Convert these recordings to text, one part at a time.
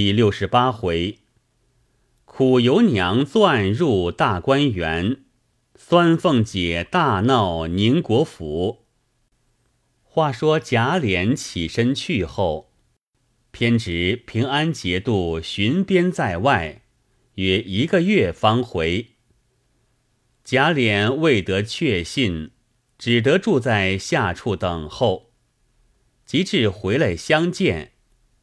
第六十八回，苦油娘钻入大观园，酸凤姐大闹宁国府。话说贾琏起身去后，偏值平安节度巡边在外，约一个月方回。贾琏未得确信，只得住在下处等候。及至回来相见。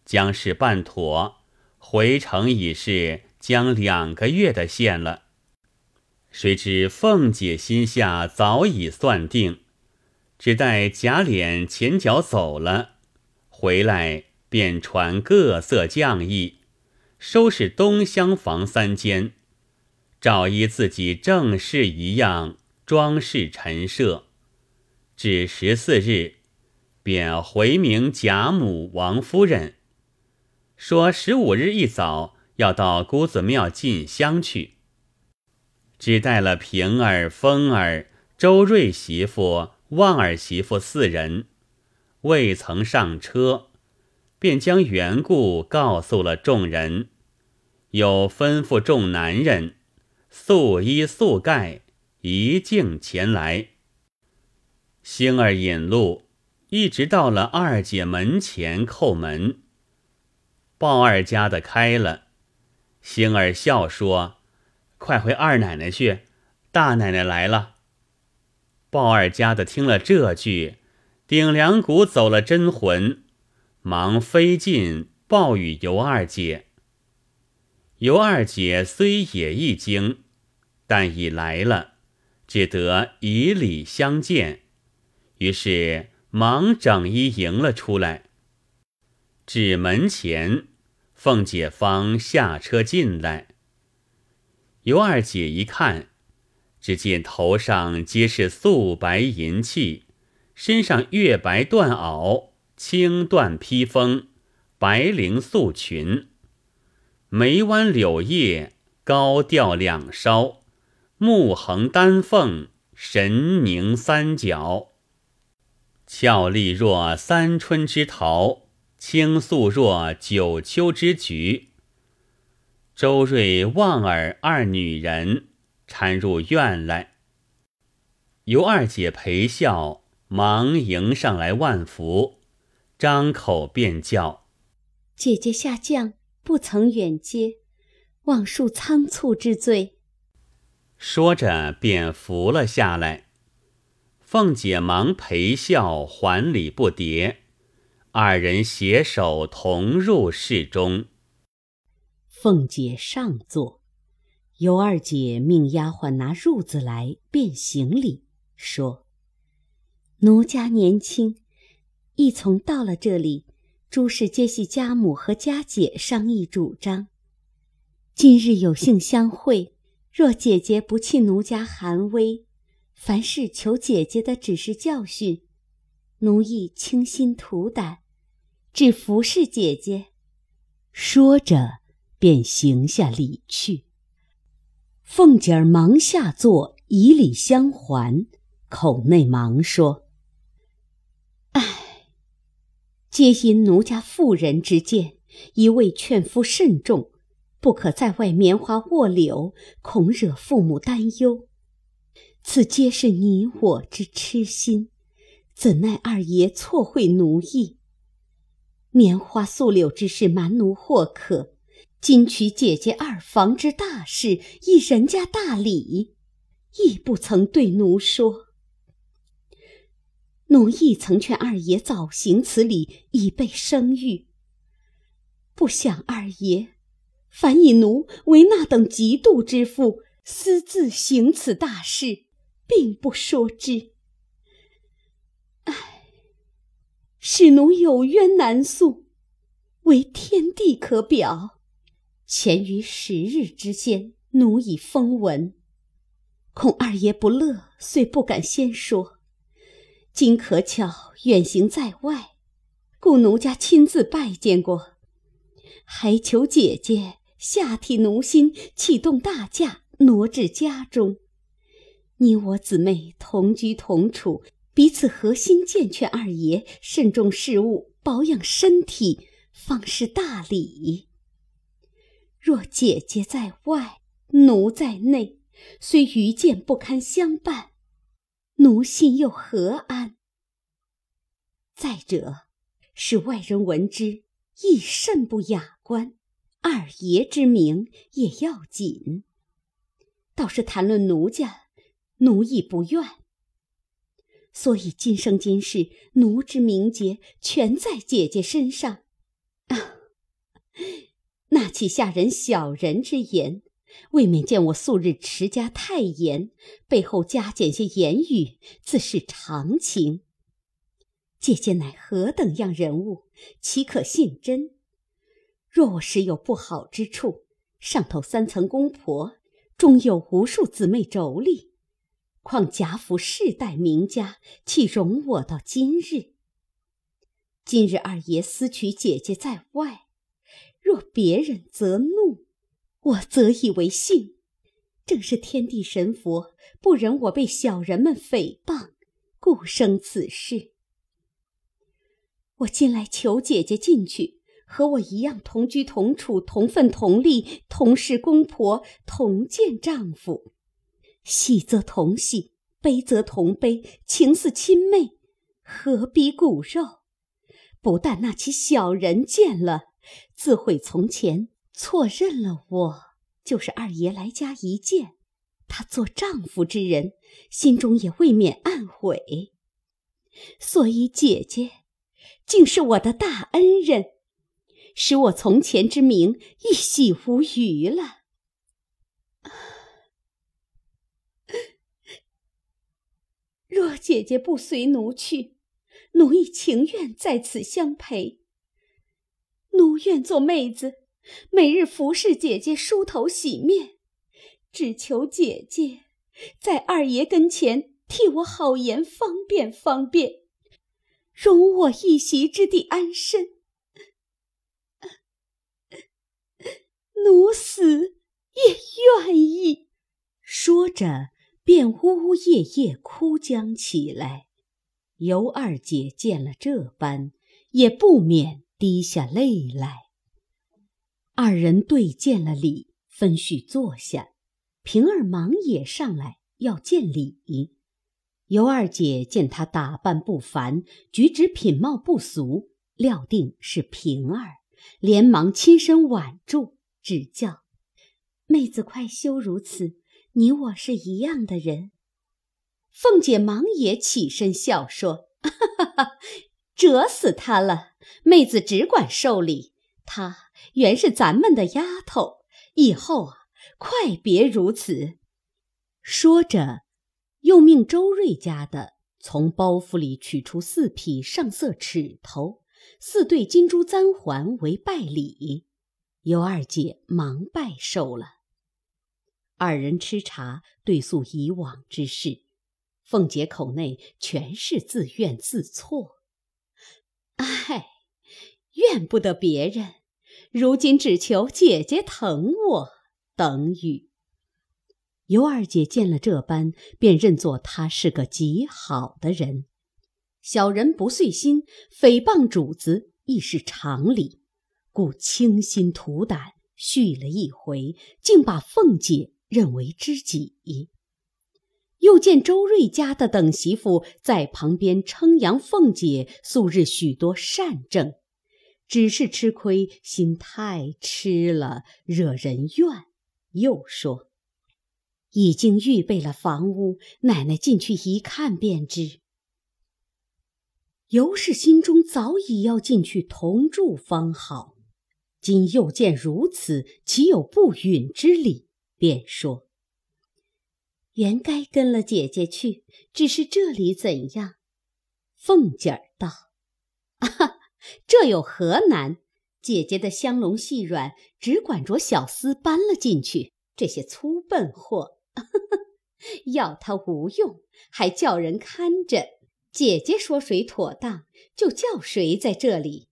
将事办妥，回城已是将两个月的限了。谁知凤姐心下早已算定，只待贾琏前脚走了，回来便传各色匠艺，收拾东厢房三间，照依自己正室一样装饰陈设。至十四日，便回明贾母、王夫人。说十五日一早要到姑子庙进香去，只带了平儿、凤儿、周瑞媳妇、旺儿媳妇四人，未曾上车，便将缘故告诉了众人，又吩咐众男人素衣素盖，一径前来。星儿引路，一直到了二姐门前叩门。鲍二家的开了，星儿笑说：“快回二奶奶去，大奶奶来了。”鲍二家的听了这句，顶梁骨走了真魂，忙飞进报与尤二姐。尤二姐虽也一惊，但已来了，只得以礼相见，于是忙整衣迎了出来，至门前。凤姐方下车进来，尤二姐一看，只见头上皆是素白银器，身上月白缎袄、青缎披风、白绫素裙，眉弯柳叶，高吊两梢，目横丹凤，神凝三角，俏丽若三春之桃。倾诉若九秋之菊。周瑞、望儿二女人搀入院来，尤二姐陪笑，忙迎上来万福，张口便叫：“姐姐下降，不曾远接，望恕仓促之罪。”说着便扶了下来。凤姐忙陪笑，还礼不迭。二人携手同入室中。凤姐上座，尤二姐命丫鬟拿褥子来，便行礼，说：“奴家年轻，一从到了这里，诸事皆系家母和家姐商议主张。今日有幸相会，若姐姐不弃奴家寒微，凡事求姐姐的指示教训，奴亦倾心吐胆。”只服侍姐姐，说着便行下礼去。凤姐儿忙下坐，以礼相还，口内忙说：“唉，皆因奴家妇人之见，一味劝夫慎重，不可在外棉花卧柳，恐惹父母担忧。此皆是你我之痴心，怎奈二爷错会奴意。”棉花素柳之事瞒奴或可，今娶姐姐二房之大事，亦人家大礼，亦不曾对奴说。奴亦曾劝二爷早行此礼，以备生育。不想二爷反以奴为那等嫉妒之妇，私自行此大事，并不说之。使奴有冤难诉，唯天地可表。前于十日之间，奴已风闻，恐二爷不乐，遂不敢先说。今可巧远行在外，故奴家亲自拜见过，还求姐姐下替奴心，启动大驾，挪至家中。你我姊妹同居同处。彼此核心健劝二爷慎重事务，保养身体，方是大礼。若姐姐在外，奴在内，虽愚见不堪相伴，奴心又何安？再者，使外人闻之，亦甚不雅观。二爷之名也要紧。倒是谈论奴家，奴亦不愿。所以今生今世，奴之名节全在姐姐身上。啊！那起下人小人之言，未免见我素日持家太严，背后加减些言语，自是常情。姐姐乃何等样人物，岂可信真？若我实有不好之处，上头三层公婆，中有无数姊妹妯娌，况贾府世代名家，岂容我到今日？今日二爷私娶姐姐在外，若别人则怒，我则以为幸。正是天地神佛不忍我被小人们诽谤，故生此事。我今来求姐姐进去。和我一样同居同处同分同利同是公婆同见丈夫，喜则同喜，悲则同悲，情似亲妹，何必骨肉？不但那起小人见了，自悔从前错认了我，就是二爷来家一见，他做丈夫之人，心中也未免暗悔。所以姐姐，竟是我的大恩人。使我从前之名一洗无余了。若姐姐不随奴去，奴亦情愿在此相陪。奴愿做妹子，每日服侍姐姐梳头洗面，只求姐姐在二爷跟前替我好言方便方便，容我一席之地安身。奴死也愿意。说着，便呜呜咽咽哭将起来。尤二姐见了这般，也不免滴下泪来。二人对见了礼，分叙坐下。平儿忙也上来要见礼。尤二姐见他打扮不凡，举止品貌不俗，料定是平儿，连忙亲身挽住。指教，妹子快休如此，你我是一样的人。凤姐忙也起身笑说：“哈哈哈，折死他了！妹子只管受礼，她原是咱们的丫头，以后啊，快别如此。”说着，又命周瑞家的从包袱里取出四匹上色尺头、四对金珠簪环为拜礼。尤二姐忙拜受了。二人吃茶，对诉以往之事。凤姐口内全是自怨自挫。唉，怨不得别人，如今只求姐姐疼我。等语。尤二姐见了这般，便认作他是个极好的人。小人不遂心，诽谤主子亦是常理。故倾心吐胆续了一回，竟把凤姐认为知己。又见周瑞家的等媳妇在旁边称扬凤姐素日许多善政，只是吃亏心太吃了，惹人怨。又说已经预备了房屋，奶奶进去一看便知。尤氏心中早已要进去同住方好。今又见如此，岂有不允之理？便说：“原该跟了姐姐去，只是这里怎样？”凤姐儿道：“啊，这有何难？姐姐的香笼细软，只管着小厮搬了进去。这些粗笨货，要他无用，还叫人看着。姐姐说谁妥当，就叫谁在这里。”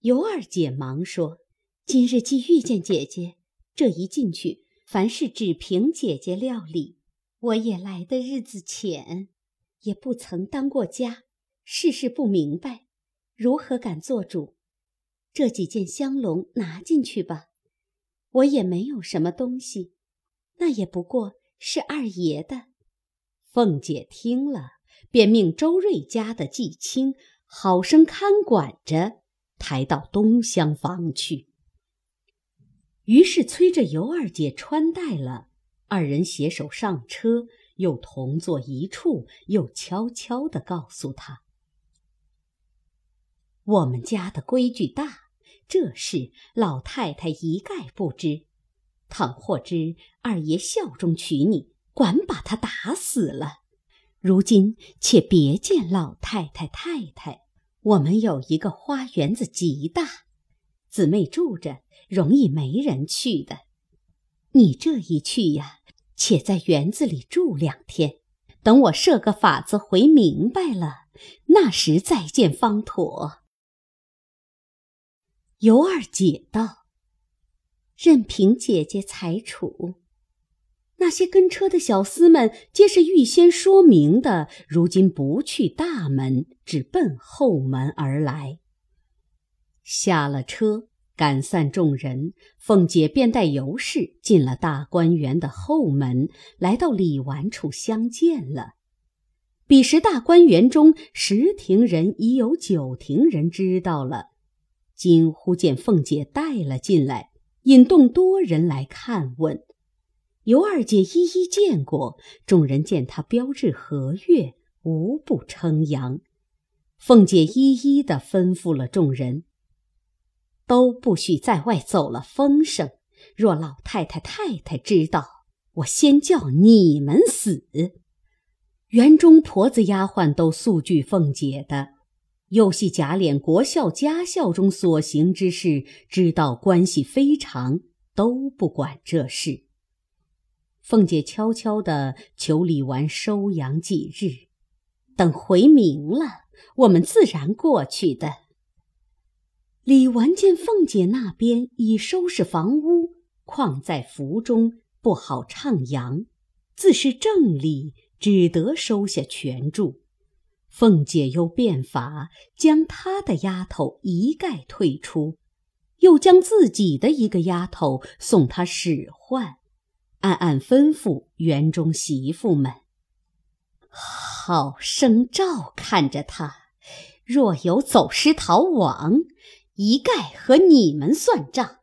尤二姐忙说：“今日既遇见姐姐，这一进去，凡事只凭姐姐料理。我也来的日子浅，也不曾当过家，事事不明白，如何敢做主？这几件香笼拿进去吧。我也没有什么东西，那也不过是二爷的。凤姐听了，便命周瑞家的季青好生看管着，抬到东厢房去。于是催着尤二姐穿戴了，二人携手上车，又同坐一处，又悄悄地告诉他：“我们家的规矩大。”这事老太太一概不知，倘或知二爷效忠娶你，管把他打死了。如今且别见老太太太太，我们有一个花园子极大，姊妹住着容易没人去的。你这一去呀，且在园子里住两天，等我设个法子回明白了，那时再见方妥。尤二姐道：“任凭姐姐裁处。”那些跟车的小厮们皆是预先说明的，如今不去大门，只奔后门而来。下了车，赶散众人，凤姐便带尤氏进了大观园的后门，来到李纨处相见了。彼时大观园中十庭人已有九庭人知道了。今忽见凤姐带了进来，引动多人来看问。尤二姐一一见过，众人见她标致和悦，无不称扬。凤姐一一的吩咐了众人，都不许在外走了风声。若老太太太太知道，我先叫你们死。园中婆子丫鬟都素惧凤姐的。又系贾琏国孝家孝中所行之事，知道关系非常，都不管这事。凤姐悄悄地求李纨收养几日，等回明了，我们自然过去的。李纨见凤姐那边已收拾房屋，况在府中不好畅扬，自是正理，只得收下全住。凤姐又变法，将她的丫头一概退出，又将自己的一个丫头送她使唤，暗暗吩咐园中媳妇们：好生照看着她，若有走失逃亡，一概和你们算账。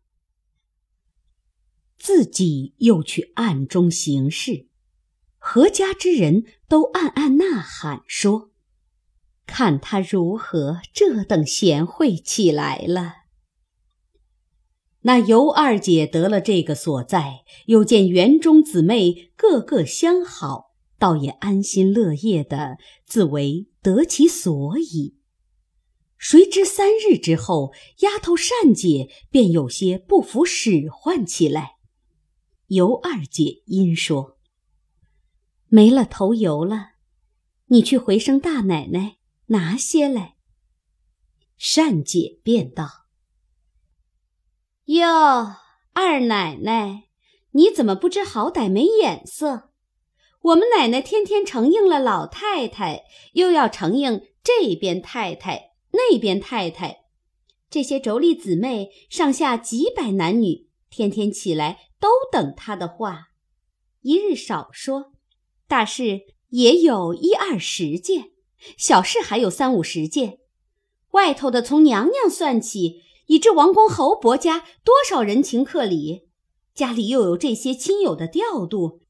自己又去暗中行事，何家之人都暗暗呐喊说。看他如何这等贤惠起来了。那尤二姐得了这个所在，又见园中姊妹个个相好，倒也安心乐业的，自为得其所以。谁知三日之后，丫头善姐便有些不服使唤起来。尤二姐因说：“没了头油了，你去回声大奶奶。”拿些来。善姐便道：“哟，二奶奶，你怎么不知好歹没眼色？我们奶奶天天承应了老太太，又要承应这边太太、那边太太，这些妯娌姊妹上下几百男女，天天起来都等他的话。一日少说，大事也有一二十件。”小事还有三五十件，外头的从娘娘算起，以至王公侯伯家多少人情客礼，家里又有这些亲友的调度，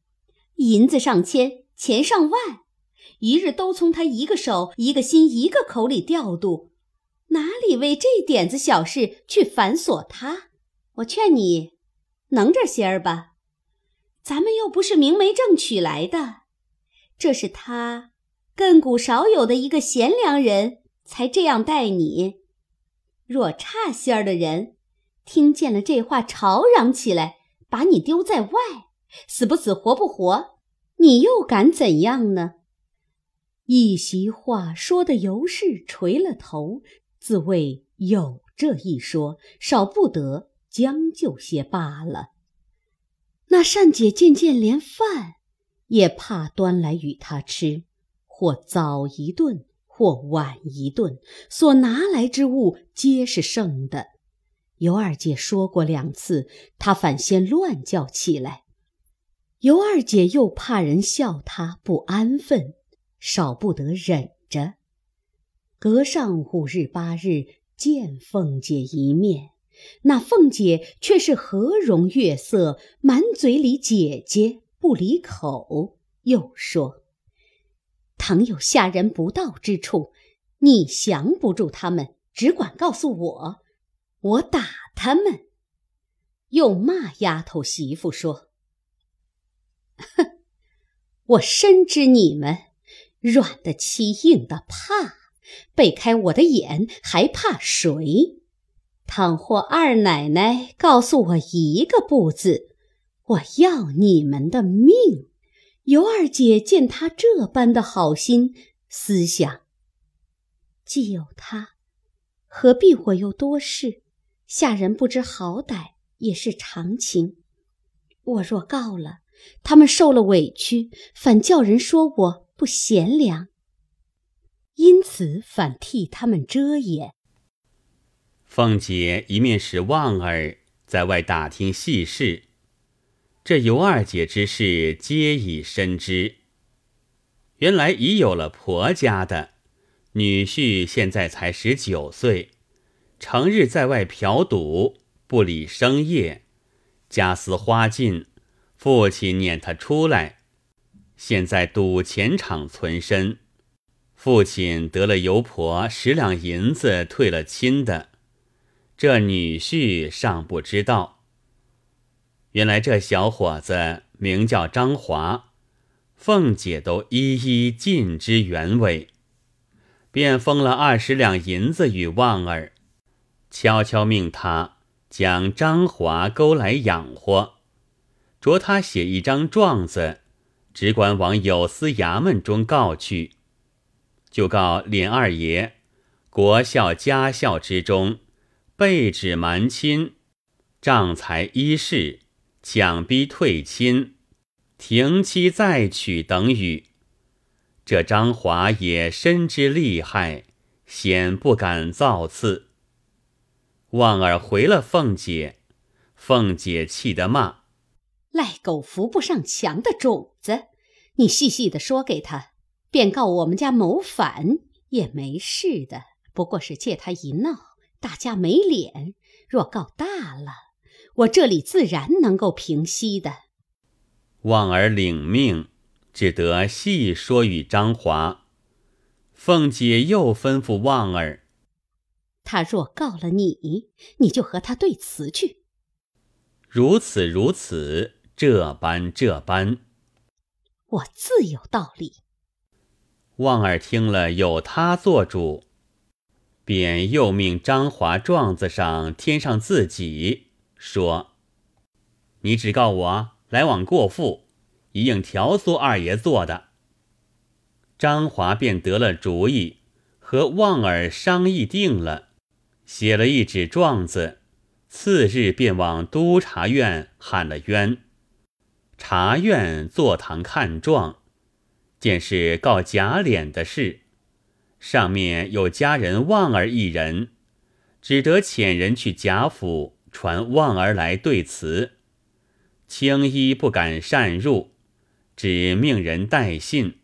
银子上千，钱上万，一日都从他一个手、一个心、一个口里调度，哪里为这点子小事去繁琐他？我劝你，能着些儿吧。咱们又不是明媒正娶来的，这是他。亘古少有的一个贤良人才这样待你，若差些儿的人听见了这话，吵嚷起来，把你丢在外，死不死，活不活，你又敢怎样呢？一席话说的尤氏垂了头，自谓有这一说，少不得将就些罢了。那善姐渐渐连饭也怕端来与他吃。或早一顿，或晚一顿，所拿来之物皆是剩的。尤二姐说过两次，他反先乱叫起来。尤二姐又怕人笑她不安分，少不得忍着。隔上五日八日见凤姐一面，那凤姐却是和容悦色，满嘴里姐姐不离口，又说：“倘有下人不到之处，你降不住他们，只管告诉我。”我打他们，又骂丫头媳妇说：“哼，我深知你们软的欺，硬的怕，背开我的眼还怕谁？倘或二奶奶告诉我一个不字，我要你们的命。”尤二姐见他这般的好心，思想：既有他，何必我又多事？下人不知好歹也是常情，我若告了，他们受了委屈，反叫人说我不贤良，因此反替他们遮掩。凤姐一面使旺儿在外打听细事，这尤二姐之事皆已深知。原来已有了婆家的女婿，现在才十九岁。成日在外嫖赌，不理生业，家私花尽，父亲撵他出来。现在赌钱场存身，父亲得了油婆十两银子退了亲的，这女婿尚不知道。原来这小伙子名叫张华，凤姐都一一尽知原委，便封了二十两银子与旺儿。悄悄命他将张华勾来养活，着他写一张状子，只管往有司衙门中告去，就告琏二爷，国孝家孝之中，背指瞒亲，仗财衣饰，强逼退亲，停妻再娶等语。这张华也深知厉害，显不敢造次。望儿回了凤姐，凤姐气得骂：“赖狗扶不上墙的种子！你细细的说给他，便告我们家谋反也没事的。不过是借他一闹，大家没脸。若告大了，我这里自然能够平息的。”旺儿领命，只得细说与张华。凤姐又吩咐旺儿。他若告了你，你就和他对词去。如此如此，这般这般，我自有道理。旺儿听了，有他做主，便又命张华状子上添上自己，说：“你只告我来往过户，一应调唆二爷做的。”张华便得了主意，和旺儿商议定了。写了一纸状子，次日便往督察院喊了冤。察院坐堂看状，见是告贾琏的事，上面有家人旺儿一人，只得遣人去贾府传旺儿来对词。青衣不敢擅入，只命人带信。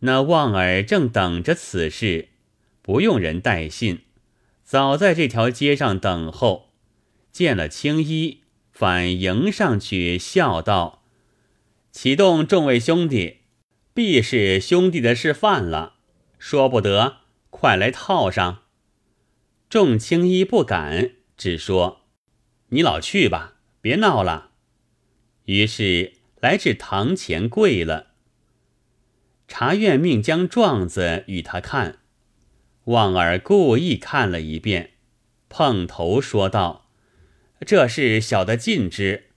那旺儿正等着此事，不用人带信。早在这条街上等候，见了青衣，反迎上去笑道：“启动众位兄弟，必是兄弟的事犯了，说不得，快来套上。”众青衣不敢，只说：“你老去吧，别闹了。”于是来至堂前跪了。察院命将状子与他看。望儿故意看了一遍，碰头说道：“这事小的尽知，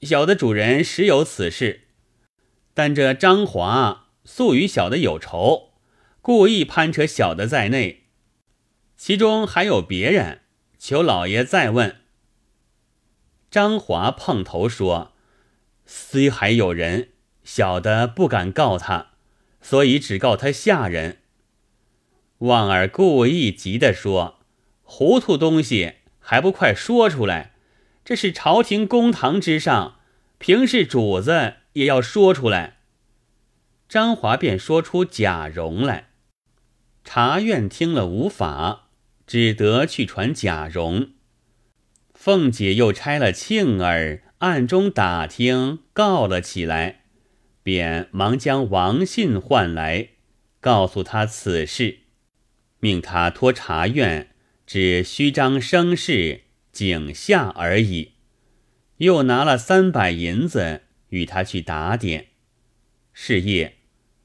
小的主人实有此事，但这张华素与小的有仇，故意攀扯小的在内，其中还有别人，求老爷再问。”张华碰头说：“虽还有人，小的不敢告他，所以只告他下人。”旺儿故意急地说：“糊涂东西，还不快说出来？这是朝廷公堂之上，平是主子也要说出来。”张华便说出贾蓉来，察院听了无法，只得去传贾蓉。凤姐又差了庆儿暗中打听告了起来，便忙将王信唤来，告诉他此事，命他托察院只虚张声势，景下而已。又拿了三百银子与他去打点。是夜，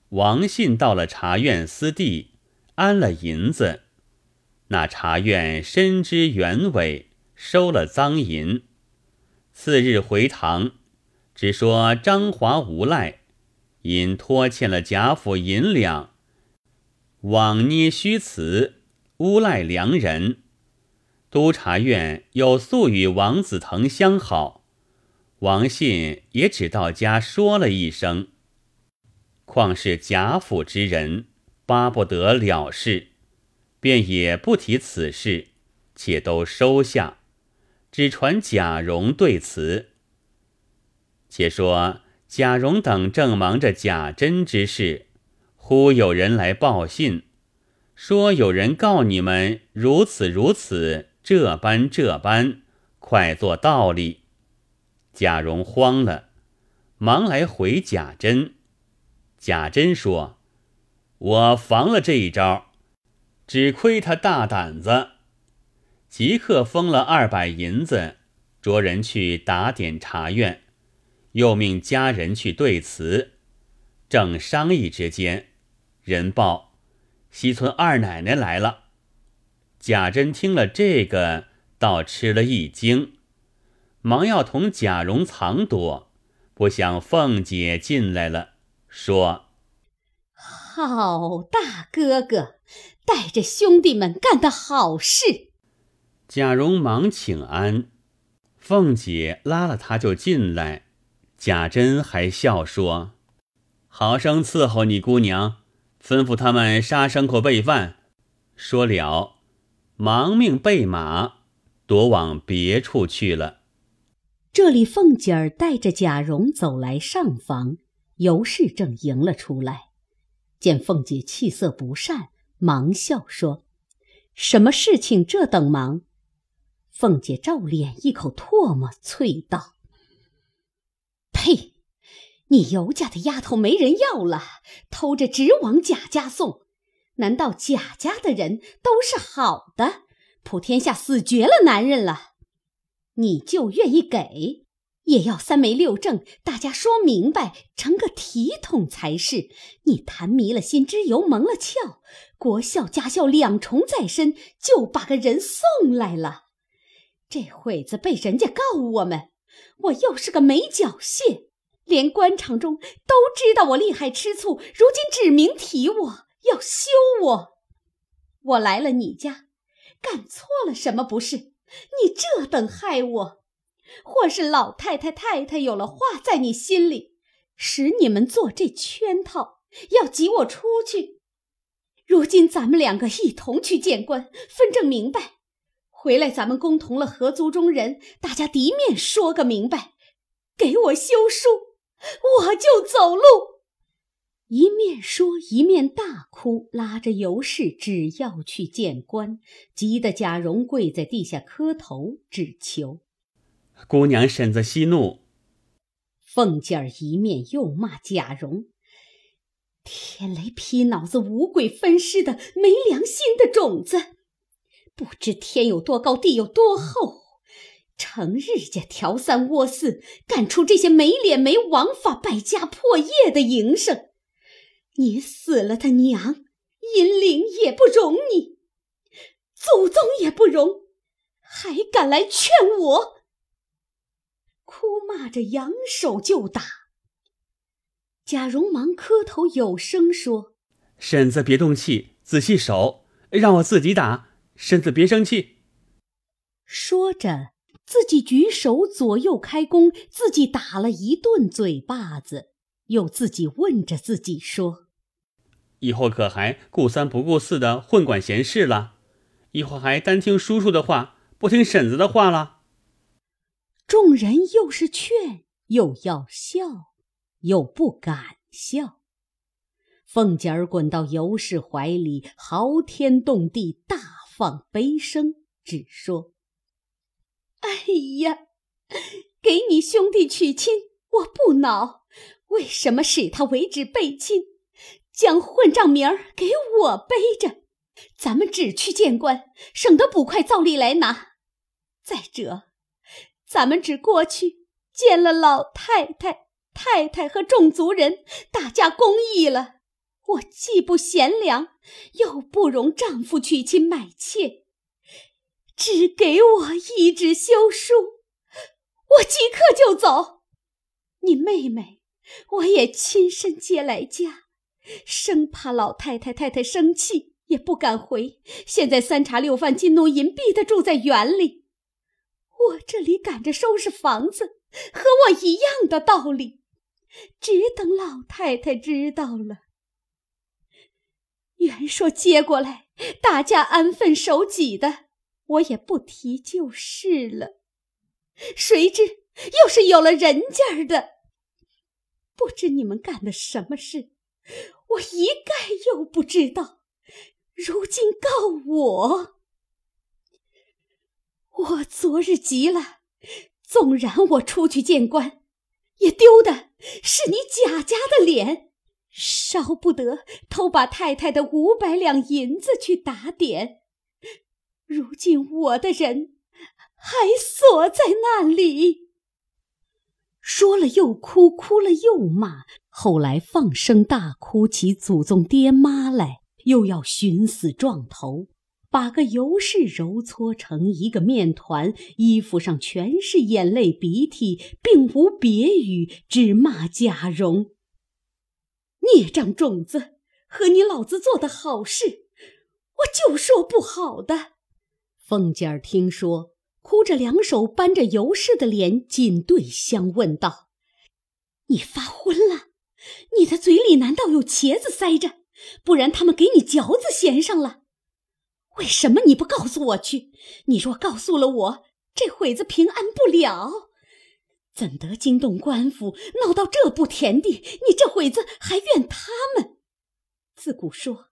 王信到了茶院私地，安了银子。那茶院深知原委。收了赃银，次日回堂，只说张华无赖，因拖欠了贾府银两，枉捏虚词，诬赖良人。督察院有素与王子腾相好，王信也只到家说了一声，况是贾府之人，巴不得了事，便也不提此事，且都收下。只传贾蓉对词。且说贾蓉等正忙着贾珍之事，忽有人来报信，说有人告你们如此如此，这般这般，快做道理。贾蓉慌了，忙来回贾珍。贾珍说：“我防了这一招，只亏他大胆子。”即刻封了二百银子，着人去打点茶院，又命家人去对词。正商议之间，人报西村二奶奶来了。贾珍听了这个，倒吃了一惊，忙要同贾蓉藏躲，不想凤姐进来了，说：“好大哥哥，带着兄弟们干的好事。”贾蓉忙请安，凤姐拉了他就进来。贾珍还笑说：“好生伺候你姑娘，吩咐他们杀牲口备饭。”说了，忙命备马，躲往别处去了。这里凤姐儿带着贾蓉走来上房，尤氏正迎了出来，见凤姐气色不善，忙笑说：“什么事情这等忙？”凤姐照脸一口唾沫，啐道：“呸！你尤家的丫头没人要了，偷着直往贾家送。难道贾家的人都是好的？普天下死绝了男人了，你就愿意给，也要三媒六证，大家说明白，成个体统才是。你谈迷了心，脂油蒙了窍，国孝家孝两重在身，就把个人送来了。”这会子被人家告我们，我又是个没脚蟹，连官场中都知道我厉害吃醋，如今指名提我要休我，我来了你家，干错了什么不是？你这等害我，或是老太太太太有了话在你心里，使你们做这圈套，要挤我出去。如今咱们两个一同去见官，分证明白。回来，咱们共同了合族中人，大家敌面说个明白，给我休书，我就走路。一面说一面大哭，拉着尤氏只要去见官，急得贾蓉跪在地下磕头，只求姑娘婶子息怒。凤姐儿一面又骂贾蓉：“天雷劈脑子，五鬼分尸的没良心的种子！”不知天有多高，地有多厚，成日家挑三窝四，干出这些没脸没王法、败家破业的营生。你死了他娘，阴灵也不容你，祖宗也不容，还敢来劝我？哭骂着扬手就打。贾蓉忙磕头，有声说：“婶子别动气，仔细手，让我自己打。”婶子别生气。说着，自己举手左右开弓，自己打了一顿嘴巴子，又自己问着自己说：“以后可还顾三不顾四的混管闲事了？以后还单听叔叔的话，不听婶子的话了。众人又是劝，又要笑，又不敢笑。凤姐儿滚到尤氏怀里，嚎天动地，大放悲声，只说：“哎呀，给你兄弟娶亲，我不恼，为什么使他为之背亲，将混账名儿给我背着？咱们只去见官，省得捕快照例来拿。再者。”咱们只过去见了老太太、太太和众族人，大家公议了。我既不贤良，又不容丈夫娶亲买妾，只给我一纸休书，我即刻就走。你妹妹，我也亲身接来家，生怕老太太、太太生气，也不敢回。现在三茶六饭、金奴银币的住在园里。我这里赶着收拾房子，和我一样的道理，只等老太太知道了。原说接过来，大家安分守己的，我也不提就是了。谁知又是有了人家的，不知你们干的什么事，我一概又不知道。如今告我。我昨日急了，纵然我出去见官，也丢的是你贾家的脸，少不得偷把太太的五百两银子去打点。如今我的人还锁在那里。说了又哭，哭了又骂，后来放声大哭起祖宗爹妈来，又要寻死撞头。把个尤氏揉搓成一个面团，衣服上全是眼泪鼻涕，并无别语，只骂贾蓉：“孽障种子，和你老子做的好事，我就说不好的。”凤姐儿听说，哭着两手扳着尤氏的脸，紧对相问道：“你发昏了？你的嘴里难道有茄子塞着？不然他们给你嚼子衔上了？”为什么你不告诉我去？你若告诉了我，这会子平安不了。怎得惊动官府，闹到这步田地？你这会子还怨他们？自古说，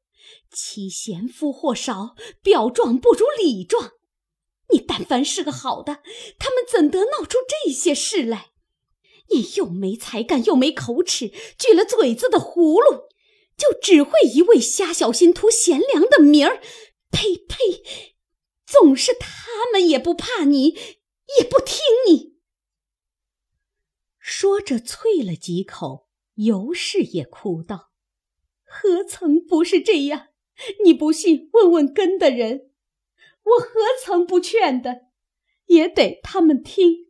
妻贤夫祸少，表状不如里状。你但凡是个好的，他们怎得闹出这些事来？你又没才干，又没口齿，锯了嘴子的葫芦，就只会一味瞎小心图贤良的名儿。呸呸！总是他们也不怕你，也不听你。说着，啐了几口，尤氏也哭道：“何曾不是这样？你不信，问问跟的人。我何曾不劝的？也得他们听。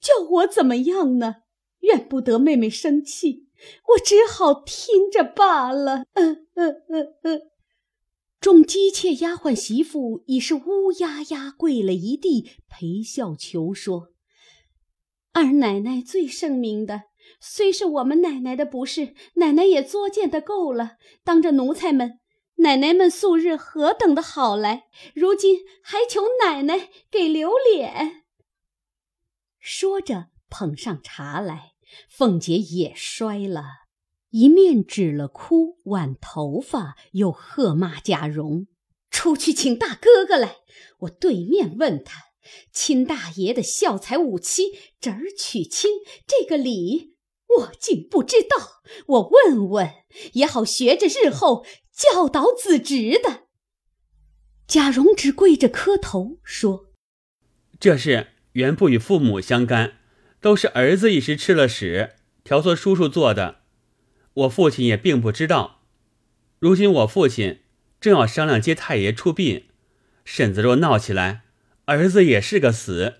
叫我怎么样呢？怨不得妹妹生气，我只好听着罢了。嗯嗯嗯嗯。”众姬妾丫鬟媳妇已是乌压压跪了一地，陪笑求说：“二奶奶最圣明的，虽是我们奶奶的不是，奶奶也作践的够了。当着奴才们，奶奶们素日何等的好来，如今还求奶奶给留脸。”说着捧上茶来，凤姐也摔了。一面指了哭，挽头发，又喝骂贾蓉：“出去请大哥哥来！我对面问他，亲大爷的孝才五妻，侄儿娶亲这个理，我竟不知道。我问问也好，学着日后教导子侄的。”贾蓉只跪着磕头说：“这事原不与父母相干，都是儿子一时吃了屎，挑唆叔叔做的。”我父亲也并不知道，如今我父亲正要商量接太爷出殡，婶子若闹起来，儿子也是个死，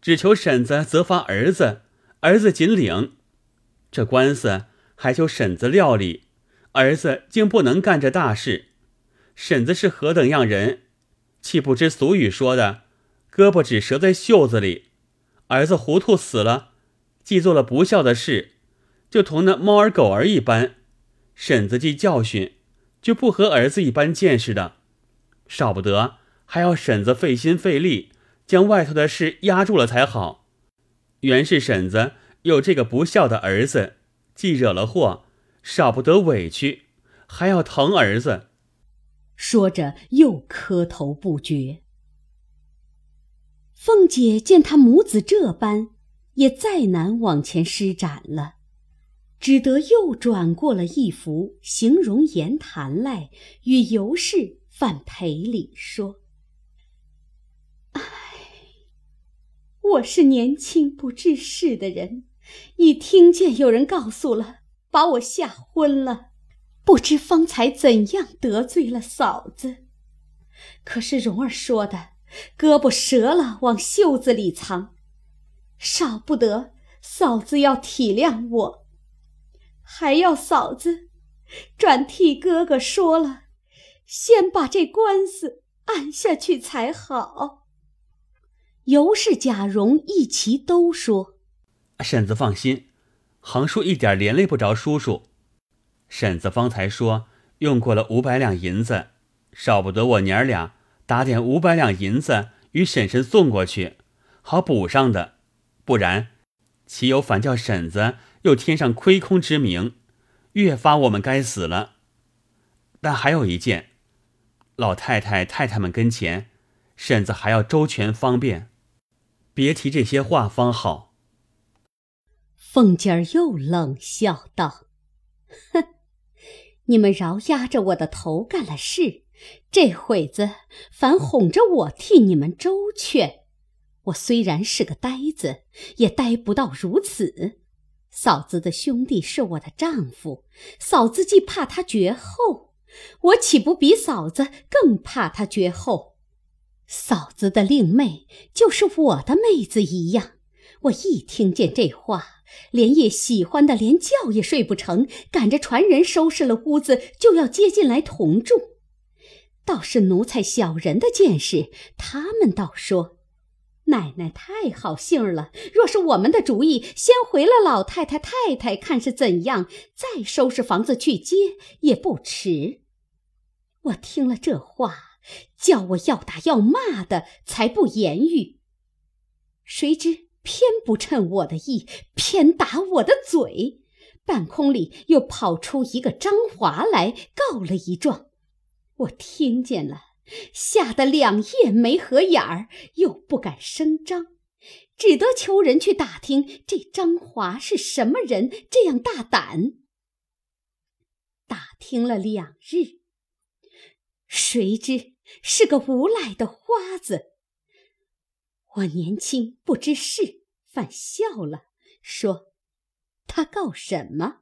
只求婶子责罚儿子，儿子紧领。这官司还求婶子料理，儿子竟不能干这大事。婶子是何等样人，岂不知俗语说的“胳膊只折在袖子里”？儿子糊涂死了，既做了不孝的事。就同那猫儿狗儿一般，婶子既教训，就不和儿子一般见识的，少不得还要婶子费心费力，将外头的事压住了才好。原是婶子有这个不孝的儿子，既惹了祸，少不得委屈，还要疼儿子。说着又磕头不绝。凤姐见他母子这般，也再难往前施展了，只得又转过了一幅形容言谈来，与尤氏范赔礼说：“唉，我是年轻不知事的人，一听见有人告诉了，把我吓昏了，不知方才怎样得罪了嫂子。可是蓉儿说的。”胳膊折了，往袖子里藏，少不得嫂子要体谅我，还要嫂子转替哥哥说了，先把这官司按下去才好。尤氏、贾蓉一齐都说：“婶子放心，行叔一点连累不着叔叔。婶子方才说用过了五百两银子，少不得我娘儿俩。”打点五百两银子与婶婶送过去，好补上的，不然岂有反叫婶子又添上亏空之名，越发我们该死了。但还有一件，老太太太太们跟前，婶子还要周全方便，别提这些话方好。凤姐儿又冷笑道：“哼，你们饶压着我的头干了事。”这会子反哄着我替你们周全，我虽然是个呆子，也呆不到如此。嫂子的兄弟是我的丈夫，嫂子既怕他绝后，我岂不比嫂子更怕他绝后？嫂子的令妹就是我的妹子一样。我一听见这话，连夜喜欢的连觉也睡不成，赶着传人收拾了屋子，就要接进来同住。倒是奴才小人的见识，他们倒说：“奶奶太好性儿了。若是我们的主意，先回了老太太太太，看是怎样，再收拾房子去接也不迟。”我听了这话，叫我要打要骂的，才不言语。谁知偏不趁我的意，偏打我的嘴。半空里又跑出一个张华来，告了一状。我听见了，吓得两夜没合眼儿，又不敢声张，只得求人去打听这张华是什么人，这样大胆。打听了两日，谁知是个无赖的花子。我年轻不知事，反笑了，说：“他告什么？”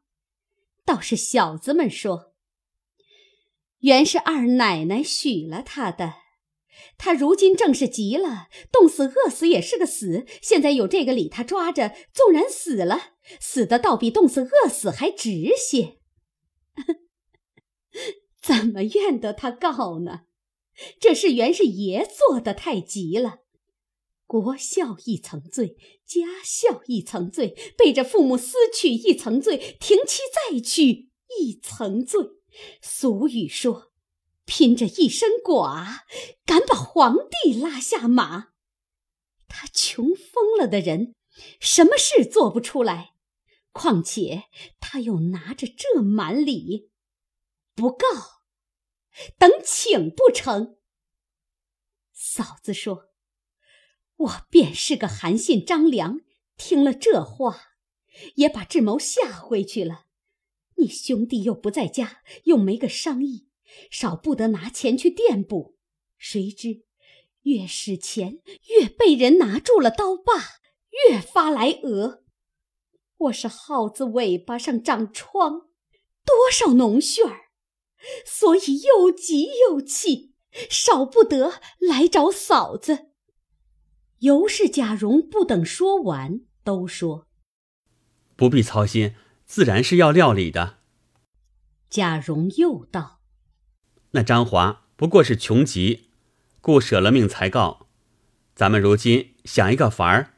倒是小子们说。原是二奶奶许了他的，他如今正是急了，冻死饿死也是个死。现在有这个理，他抓着，纵然死了，死的倒比冻死饿死还值些。怎么怨得他告呢？这事原是爷做的太急了，国孝一层罪，家孝一层罪，背着父母私去一层罪，停妻再娶一层罪。俗语说：“拼着一身剐，敢把皇帝拉下马。”他穷疯了的人，什么事做不出来？况且他又拿着这满礼，不告，等请不成？嫂子说：“我便是个韩信张良，听了这话，也把智谋吓回去了。”你兄弟又不在家，又没个商议，少不得拿钱去垫补。谁知越使钱，越被人拿住了刀把，越发来讹。我是耗子尾巴上长疮，多少脓血儿，所以又急又气，少不得来找嫂子。尤氏、贾蓉不等说完，都说：“不必操心。”自然是要料理的。贾蓉又道：“那张华不过是穷急，故舍了命才告。咱们如今想一个法儿，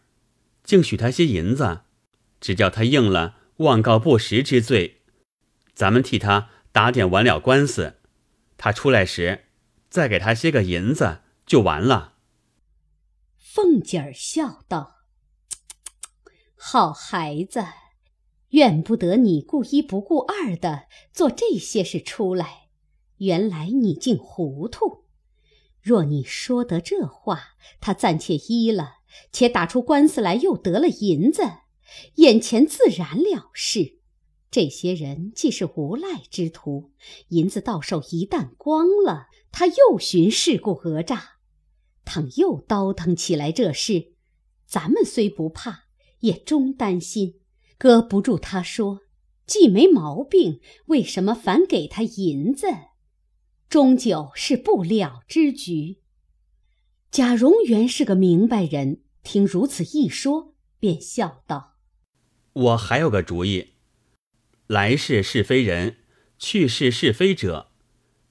竟许他些银子，只叫他应了妄告不实之罪。咱们替他打点完了官司，他出来时再给他些个银子就完了。”凤姐儿笑道：“好孩子，怨不得你顾一不顾二的做这些事出来。原来你竟糊涂。若你说得这话，他暂且依了，且打出官司来，又得了银子，眼前自然了事。这些人既是无赖之徒，银子到手一旦光了，他又寻事故讹诈。倘又倒腾起来这事，咱们虽不怕，也终担心。搁不住他说，既没毛病，为什么反给他银子？终究是不了之局。贾蓉原是个明白人，听如此一说，便笑道：“我还有个主意，来世是非人，去世是非者，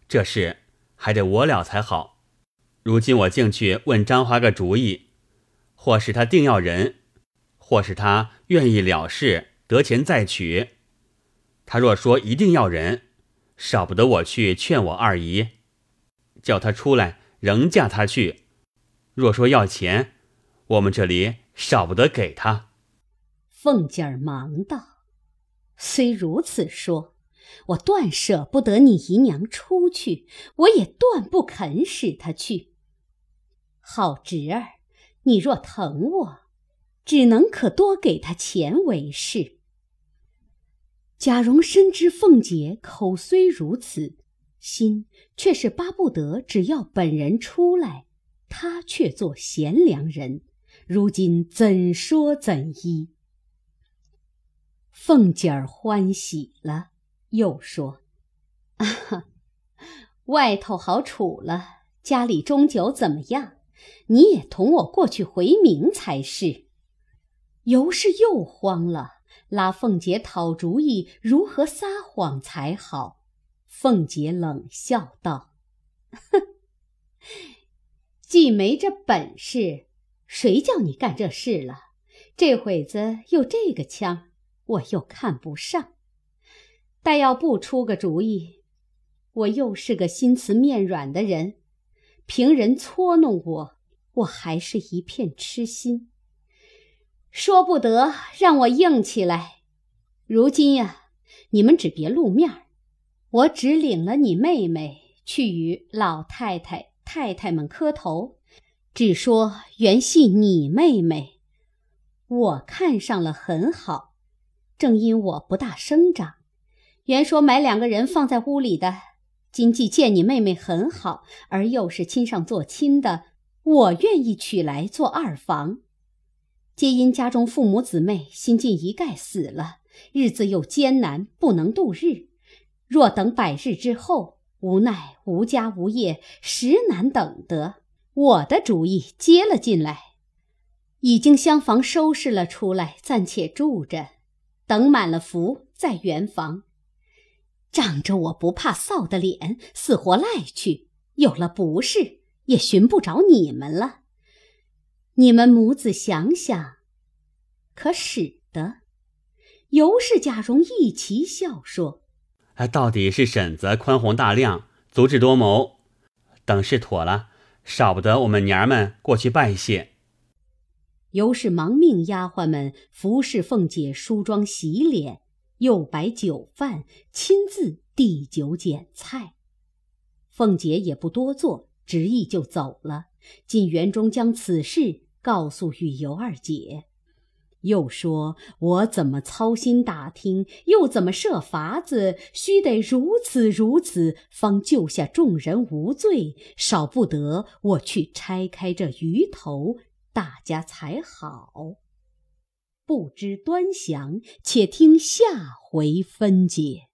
这事还得我了才好。”如今我竟去问张华个主意，或是他定要人，或是他愿意了事，得钱再娶。他若说一定要人，少不得我去劝我二姨，叫他出来，仍嫁他去。若说要钱，我们这里少不得给他。凤姐儿忙道：“虽如此说，我断舍不得你姨娘出去，我也断不肯使她去。”好侄儿，你若疼我，只能可多给他钱为是。贾蓉深知凤姐口虽如此，心却是巴不得只要本人出来，他却做贤良人。如今怎说怎依？凤姐儿欢喜了，又说：“啊，外头好处了，家里终究怎么样？”你也同我过去回明才是。尤氏又慌了，拉凤姐讨主意，如何撒谎才好？凤姐冷笑道：“ 哼，既没这本事，谁叫你干这事了？这会子又这个腔，我又看不上。但要不出个主意，我又是个心慈面软的人。”平人搓弄我，我还是一片痴心。说不得让我硬起来。如今呀，你们只别露面儿，我只领了你妹妹去与老太太、太太们磕头，只说原系你妹妹，我看上了很好。正因我不大生长，原说买两个人放在屋里的。今既见你妹妹很好，而又是亲上做亲的，我愿意娶来做二房。皆因家中父母姊妹新近一概死了，日子又艰难，不能度日。若等百日之后，无奈无家无业，实难等得。我的主意接了进来，已经厢房收拾了出来，暂且住着，等满了福再圆房。仗着我不怕臊的脸，死活赖去，有了不是，也寻不着你们了。你们母子想想，可使得？尤氏、贾蓉一齐笑说：“哎，到底是婶子宽宏大量，足智多谋。等事妥了，少不得我们娘儿们过去拜谢。”尤氏忙命丫鬟们服侍凤姐梳妆洗脸。又摆酒饭，亲自递酒捡菜。凤姐也不多做，执意就走了。进园中将此事告诉与尤二姐，又说：“我怎么操心打听，又怎么设法子，须得如此如此，方救下众人无罪。少不得我去拆开这鱼头，大家才好。”不知端详，且听下回分解。